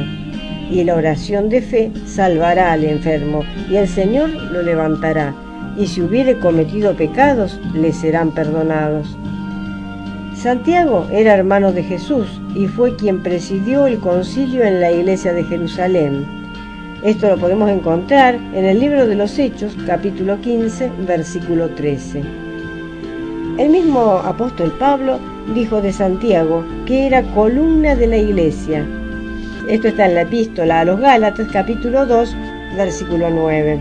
Y la oración de fe salvará al enfermo, y el Señor lo levantará, y si hubiere cometido pecados, le serán perdonados. Santiago era hermano de Jesús y fue quien presidió el concilio en la iglesia de Jerusalén. Esto lo podemos encontrar en el libro de los Hechos, capítulo 15, versículo 13. El mismo apóstol Pablo dijo de Santiago que era columna de la iglesia. Esto está en la epístola a los Gálatas capítulo 2 versículo 9.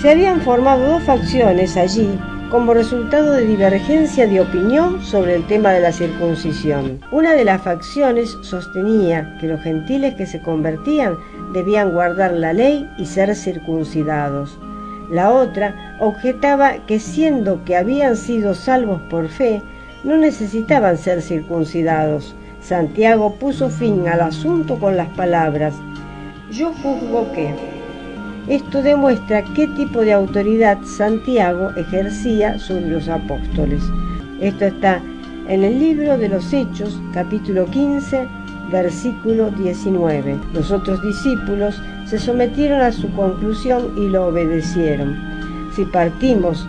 Se habían formado dos facciones allí como resultado de divergencia de opinión sobre el tema de la circuncisión. Una de las facciones sostenía que los gentiles que se convertían debían guardar la ley y ser circuncidados. La otra objetaba que siendo que habían sido salvos por fe, no necesitaban ser circuncidados. Santiago puso fin al asunto con las palabras, yo juzgo que esto demuestra qué tipo de autoridad Santiago ejercía sobre los apóstoles. Esto está en el libro de los Hechos, capítulo 15, versículo 19. Los otros discípulos se sometieron a su conclusión y lo obedecieron. Si partimos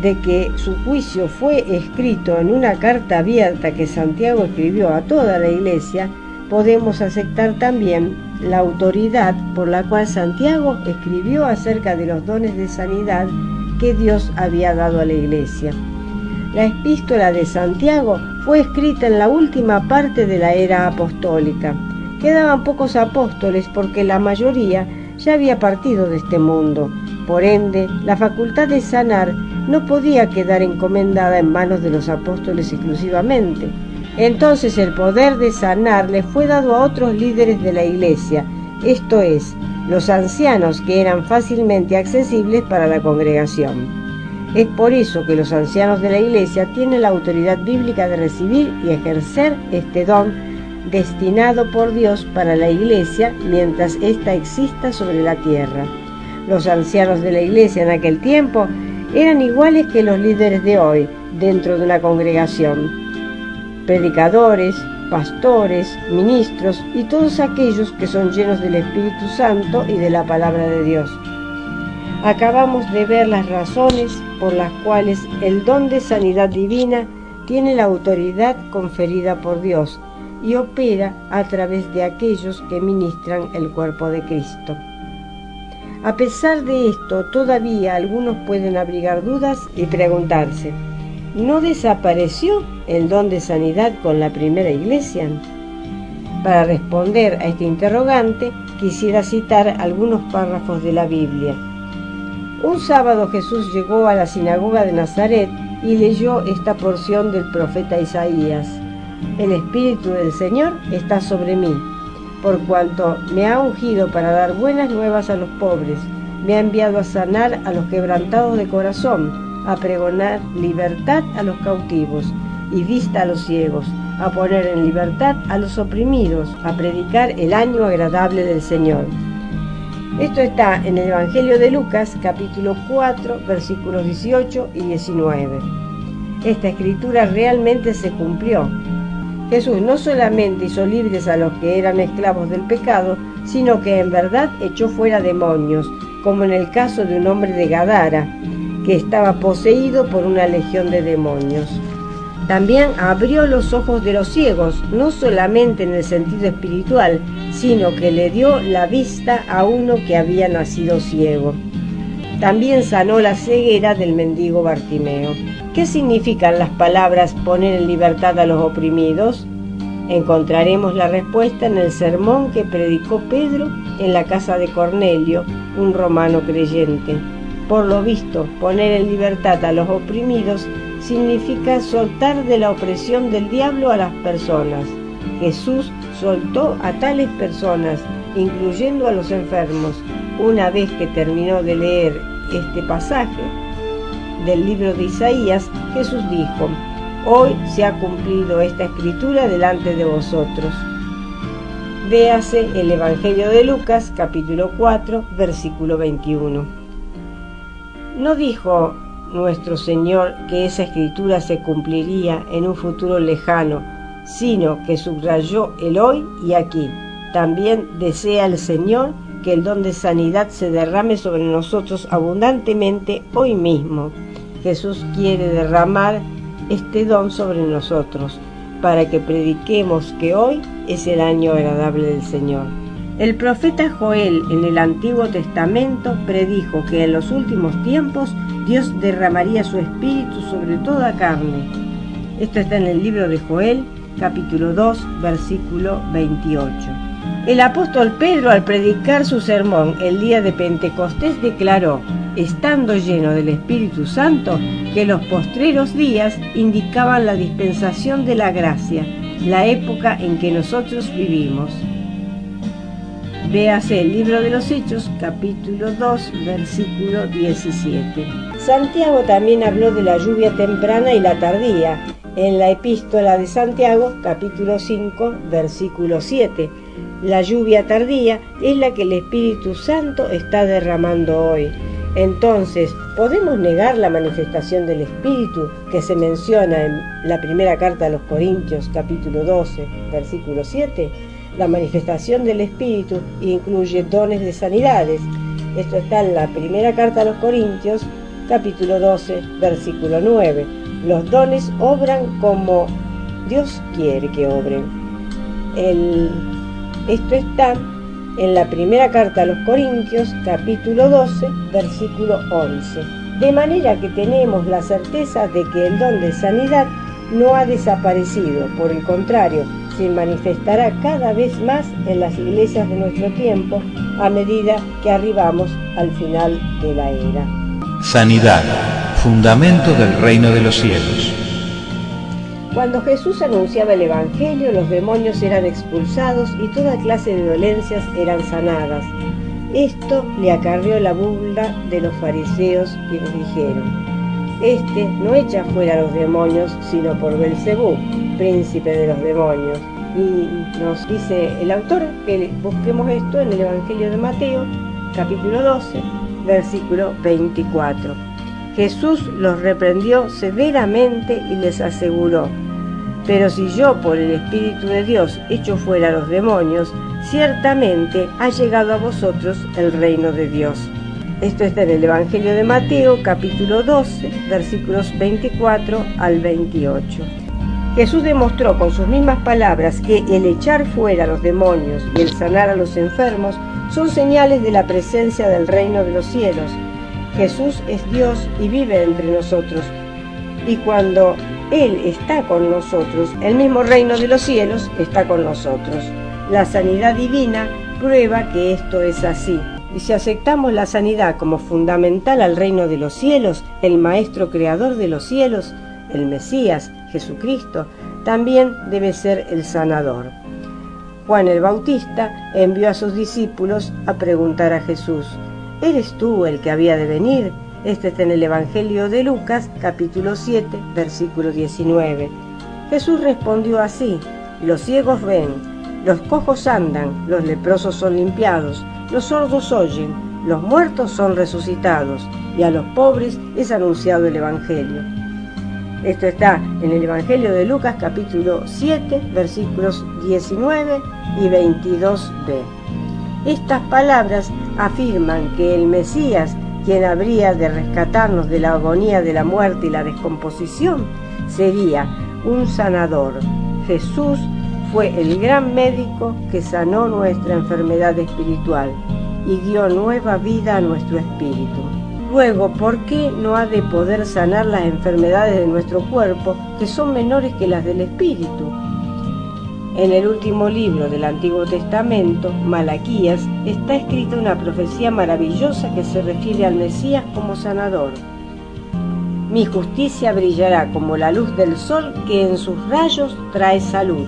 de que su juicio fue escrito en una carta abierta que Santiago escribió a toda la iglesia, podemos aceptar también la autoridad por la cual Santiago escribió acerca de los dones de sanidad que Dios había dado a la iglesia. La epístola de Santiago fue escrita en la última parte de la era apostólica. Quedaban pocos apóstoles porque la mayoría ya había partido de este mundo. Por ende, la facultad de sanar no podía quedar encomendada en manos de los apóstoles exclusivamente. Entonces el poder de sanar le fue dado a otros líderes de la iglesia, esto es, los ancianos que eran fácilmente accesibles para la congregación. Es por eso que los ancianos de la iglesia tienen la autoridad bíblica de recibir y ejercer este don destinado por Dios para la iglesia mientras ésta exista sobre la tierra. Los ancianos de la iglesia en aquel tiempo eran iguales que los líderes de hoy dentro de una congregación predicadores, pastores, ministros y todos aquellos que son llenos del Espíritu Santo y de la palabra de Dios. Acabamos de ver las razones por las cuales el don de sanidad divina tiene la autoridad conferida por Dios y opera a través de aquellos que ministran el cuerpo de Cristo. A pesar de esto, todavía algunos pueden abrigar dudas y preguntarse, ¿no desapareció el don de sanidad con la primera iglesia? Para responder a este interrogante, quisiera citar algunos párrafos de la Biblia. Un sábado Jesús llegó a la sinagoga de Nazaret y leyó esta porción del profeta Isaías. El Espíritu del Señor está sobre mí, por cuanto me ha ungido para dar buenas nuevas a los pobres, me ha enviado a sanar a los quebrantados de corazón, a pregonar libertad a los cautivos y vista a los ciegos, a poner en libertad a los oprimidos, a predicar el año agradable del Señor. Esto está en el Evangelio de Lucas capítulo 4 versículos 18 y 19. Esta escritura realmente se cumplió. Jesús no solamente hizo libres a los que eran esclavos del pecado, sino que en verdad echó fuera demonios, como en el caso de un hombre de Gadara, que estaba poseído por una legión de demonios. También abrió los ojos de los ciegos, no solamente en el sentido espiritual, sino que le dio la vista a uno que había nacido ciego. También sanó la ceguera del mendigo Bartimeo. ¿Qué significan las palabras poner en libertad a los oprimidos? Encontraremos la respuesta en el sermón que predicó Pedro en la casa de Cornelio, un romano creyente. Por lo visto, poner en libertad a los oprimidos significa soltar de la opresión del diablo a las personas. Jesús soltó a tales personas, incluyendo a los enfermos. Una vez que terminó de leer este pasaje del libro de Isaías, Jesús dijo, Hoy se ha cumplido esta escritura delante de vosotros. Véase el Evangelio de Lucas capítulo 4 versículo 21. ¿No dijo nuestro Señor que esa escritura se cumpliría en un futuro lejano, sino que subrayó el hoy y aquí? También desea el Señor que el don de sanidad se derrame sobre nosotros abundantemente hoy mismo. Jesús quiere derramar este don sobre nosotros para que prediquemos que hoy es el año agradable del Señor. El profeta Joel en el Antiguo Testamento predijo que en los últimos tiempos Dios derramaría su espíritu sobre toda carne. Esto está en el libro de Joel, capítulo 2, versículo 28. El apóstol Pedro al predicar su sermón el día de Pentecostés declaró, estando lleno del Espíritu Santo, que los postreros días indicaban la dispensación de la gracia, la época en que nosotros vivimos. Véase el libro de los Hechos, capítulo 2, versículo 17. Santiago también habló de la lluvia temprana y la tardía, en la epístola de Santiago, capítulo 5, versículo 7. La lluvia tardía es la que el Espíritu Santo está derramando hoy. Entonces, ¿podemos negar la manifestación del Espíritu que se menciona en la primera carta a los Corintios, capítulo 12, versículo 7? La manifestación del Espíritu incluye dones de sanidades. Esto está en la primera carta a los Corintios, capítulo 12, versículo 9. Los dones obran como Dios quiere que obren. El, esto está en la primera carta a los Corintios, capítulo 12, versículo 11. De manera que tenemos la certeza de que el don de sanidad no ha desaparecido, por el contrario, se manifestará cada vez más en las iglesias de nuestro tiempo a medida que arribamos al final de la era. Sanidad, fundamento del reino de los cielos. Cuando Jesús anunciaba el Evangelio, los demonios eran expulsados y toda clase de dolencias eran sanadas. Esto le acarrió la burla de los fariseos quienes dijeron, Este no echa fuera a los demonios, sino por Belcebú, príncipe de los demonios. Y nos dice el autor que busquemos esto en el Evangelio de Mateo, capítulo 12, versículo 24. Jesús los reprendió severamente y les aseguró, pero si yo por el Espíritu de Dios echo fuera a los demonios, ciertamente ha llegado a vosotros el reino de Dios. Esto está en el Evangelio de Mateo, capítulo 12, versículos 24 al 28. Jesús demostró con sus mismas palabras que el echar fuera a los demonios y el sanar a los enfermos son señales de la presencia del reino de los cielos. Jesús es Dios y vive entre nosotros. Y cuando Él está con nosotros, el mismo reino de los cielos está con nosotros. La sanidad divina prueba que esto es así. Y si aceptamos la sanidad como fundamental al reino de los cielos, el Maestro Creador de los cielos, el Mesías, Jesucristo, también debe ser el sanador. Juan el Bautista envió a sus discípulos a preguntar a Jesús, ¿eres tú el que había de venir? Este está en el Evangelio de Lucas, capítulo 7, versículo 19. Jesús respondió así, los ciegos ven, los cojos andan, los leprosos son limpiados, los sordos oyen, los muertos son resucitados, y a los pobres es anunciado el Evangelio. Esto está en el Evangelio de Lucas capítulo 7 versículos 19 y 22b. Estas palabras afirman que el Mesías, quien habría de rescatarnos de la agonía de la muerte y la descomposición, sería un sanador. Jesús fue el gran médico que sanó nuestra enfermedad espiritual y dio nueva vida a nuestro espíritu. Luego, ¿por qué no ha de poder sanar las enfermedades de nuestro cuerpo que son menores que las del espíritu? En el último libro del Antiguo Testamento, Malaquías, está escrita una profecía maravillosa que se refiere al Mesías como sanador. Mi justicia brillará como la luz del sol que en sus rayos trae salud.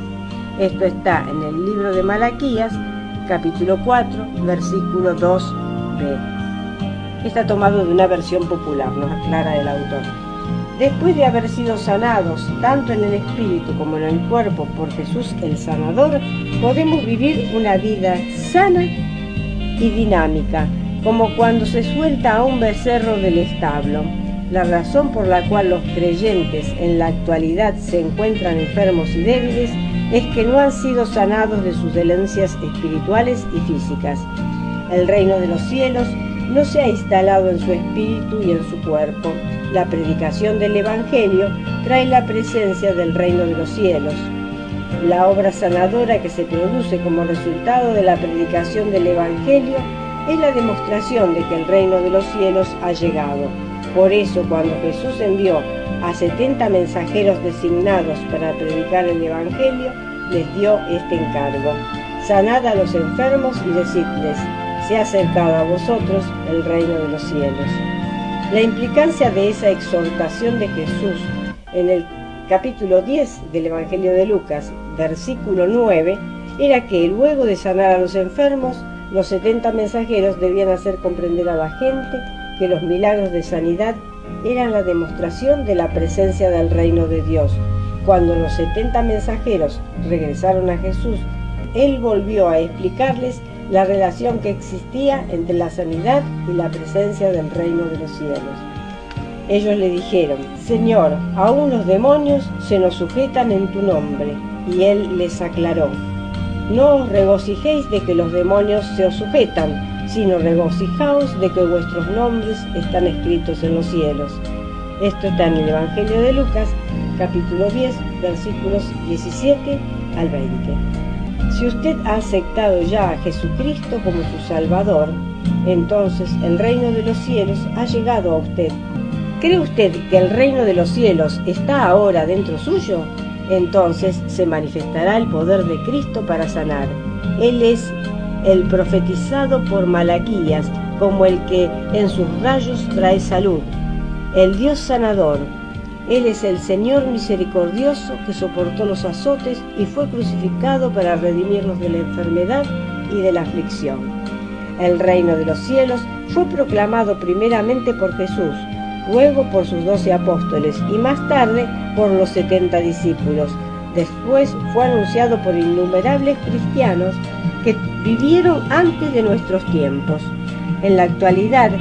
Esto está en el libro de Malaquías, capítulo 4, versículo 2b. Está tomado de una versión popular, nos aclara el autor. Después de haber sido sanados tanto en el espíritu como en el cuerpo por Jesús el sanador, podemos vivir una vida sana y dinámica, como cuando se suelta a un becerro del establo. La razón por la cual los creyentes en la actualidad se encuentran enfermos y débiles es que no han sido sanados de sus dolencias espirituales y físicas. El reino de los cielos no se ha instalado en su espíritu y en su cuerpo. La predicación del Evangelio trae la presencia del reino de los cielos. La obra sanadora que se produce como resultado de la predicación del Evangelio es la demostración de que el reino de los cielos ha llegado. Por eso, cuando Jesús envió a 70 mensajeros designados para predicar el Evangelio, les dio este encargo. Sanad a los enfermos y decidles, se ha acercado a vosotros el reino de los cielos. La implicancia de esa exhortación de Jesús en el capítulo 10 del Evangelio de Lucas, versículo 9, era que luego de sanar a los enfermos, los 70 mensajeros debían hacer comprender a la gente que los milagros de sanidad eran la demostración de la presencia del reino de Dios. Cuando los 70 mensajeros regresaron a Jesús, Él volvió a explicarles la relación que existía entre la sanidad y la presencia del reino de los cielos. Ellos le dijeron, Señor, aún los demonios se nos sujetan en tu nombre. Y él les aclaró, no os regocijéis de que los demonios se os sujetan, sino regocijaos de que vuestros nombres están escritos en los cielos. Esto está en el Evangelio de Lucas, capítulo 10, versículos 17 al 20. Si usted ha aceptado ya a Jesucristo como su Salvador, entonces el reino de los cielos ha llegado a usted. ¿Cree usted que el reino de los cielos está ahora dentro suyo? Entonces se manifestará el poder de Cristo para sanar. Él es el profetizado por Malaquías como el que en sus rayos trae salud, el Dios sanador. Él es el Señor misericordioso que soportó los azotes y fue crucificado para redimirnos de la enfermedad y de la aflicción. El reino de los cielos fue proclamado primeramente por Jesús, luego por sus doce apóstoles y más tarde por los setenta discípulos. Después fue anunciado por innumerables cristianos que vivieron antes de nuestros tiempos. En la actualidad,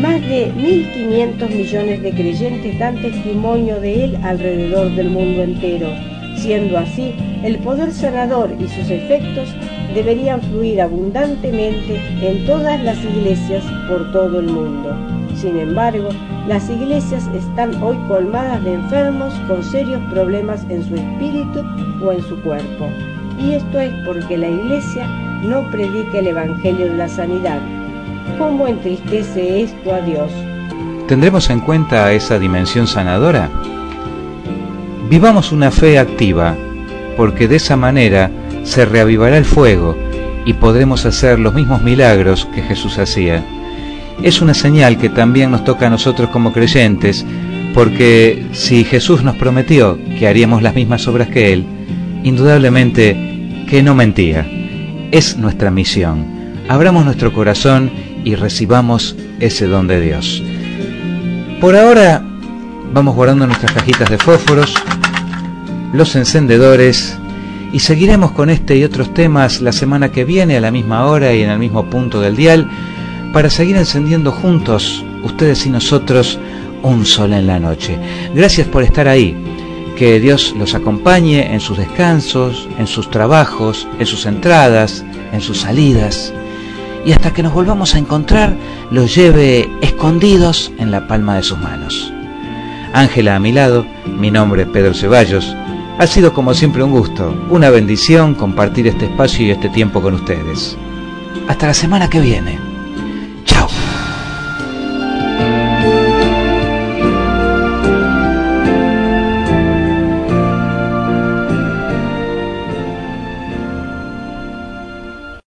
más de 1.500 millones de creyentes dan testimonio de él alrededor del mundo entero. Siendo así, el poder sanador y sus efectos deberían fluir abundantemente en todas las iglesias por todo el mundo. Sin embargo, las iglesias están hoy colmadas de enfermos con serios problemas en su espíritu o en su cuerpo. Y esto es porque la iglesia no predica el Evangelio de la sanidad. ¿Cómo entristece esto a Dios? ¿Tendremos en cuenta esa dimensión sanadora? Vivamos una fe activa, porque de esa manera se reavivará el fuego y podremos hacer los mismos milagros que Jesús hacía. Es una señal que también nos toca a nosotros como creyentes, porque si Jesús nos prometió que haríamos las mismas obras que Él, indudablemente que no mentía. Es nuestra misión. Abramos nuestro corazón y recibamos ese don de Dios. Por ahora vamos guardando nuestras cajitas de fósforos, los encendedores y seguiremos con este y otros temas la semana que viene a la misma hora y en el mismo punto del dial para seguir encendiendo juntos, ustedes y nosotros, un sol en la noche. Gracias por estar ahí. Que Dios los acompañe en sus descansos, en sus trabajos, en sus entradas, en sus salidas. Y hasta que nos volvamos a encontrar, los lleve escondidos en la palma de sus manos. Ángela a mi lado, mi nombre es Pedro Ceballos. Ha sido como siempre un gusto, una bendición compartir este espacio y este tiempo con ustedes. Hasta la semana que viene.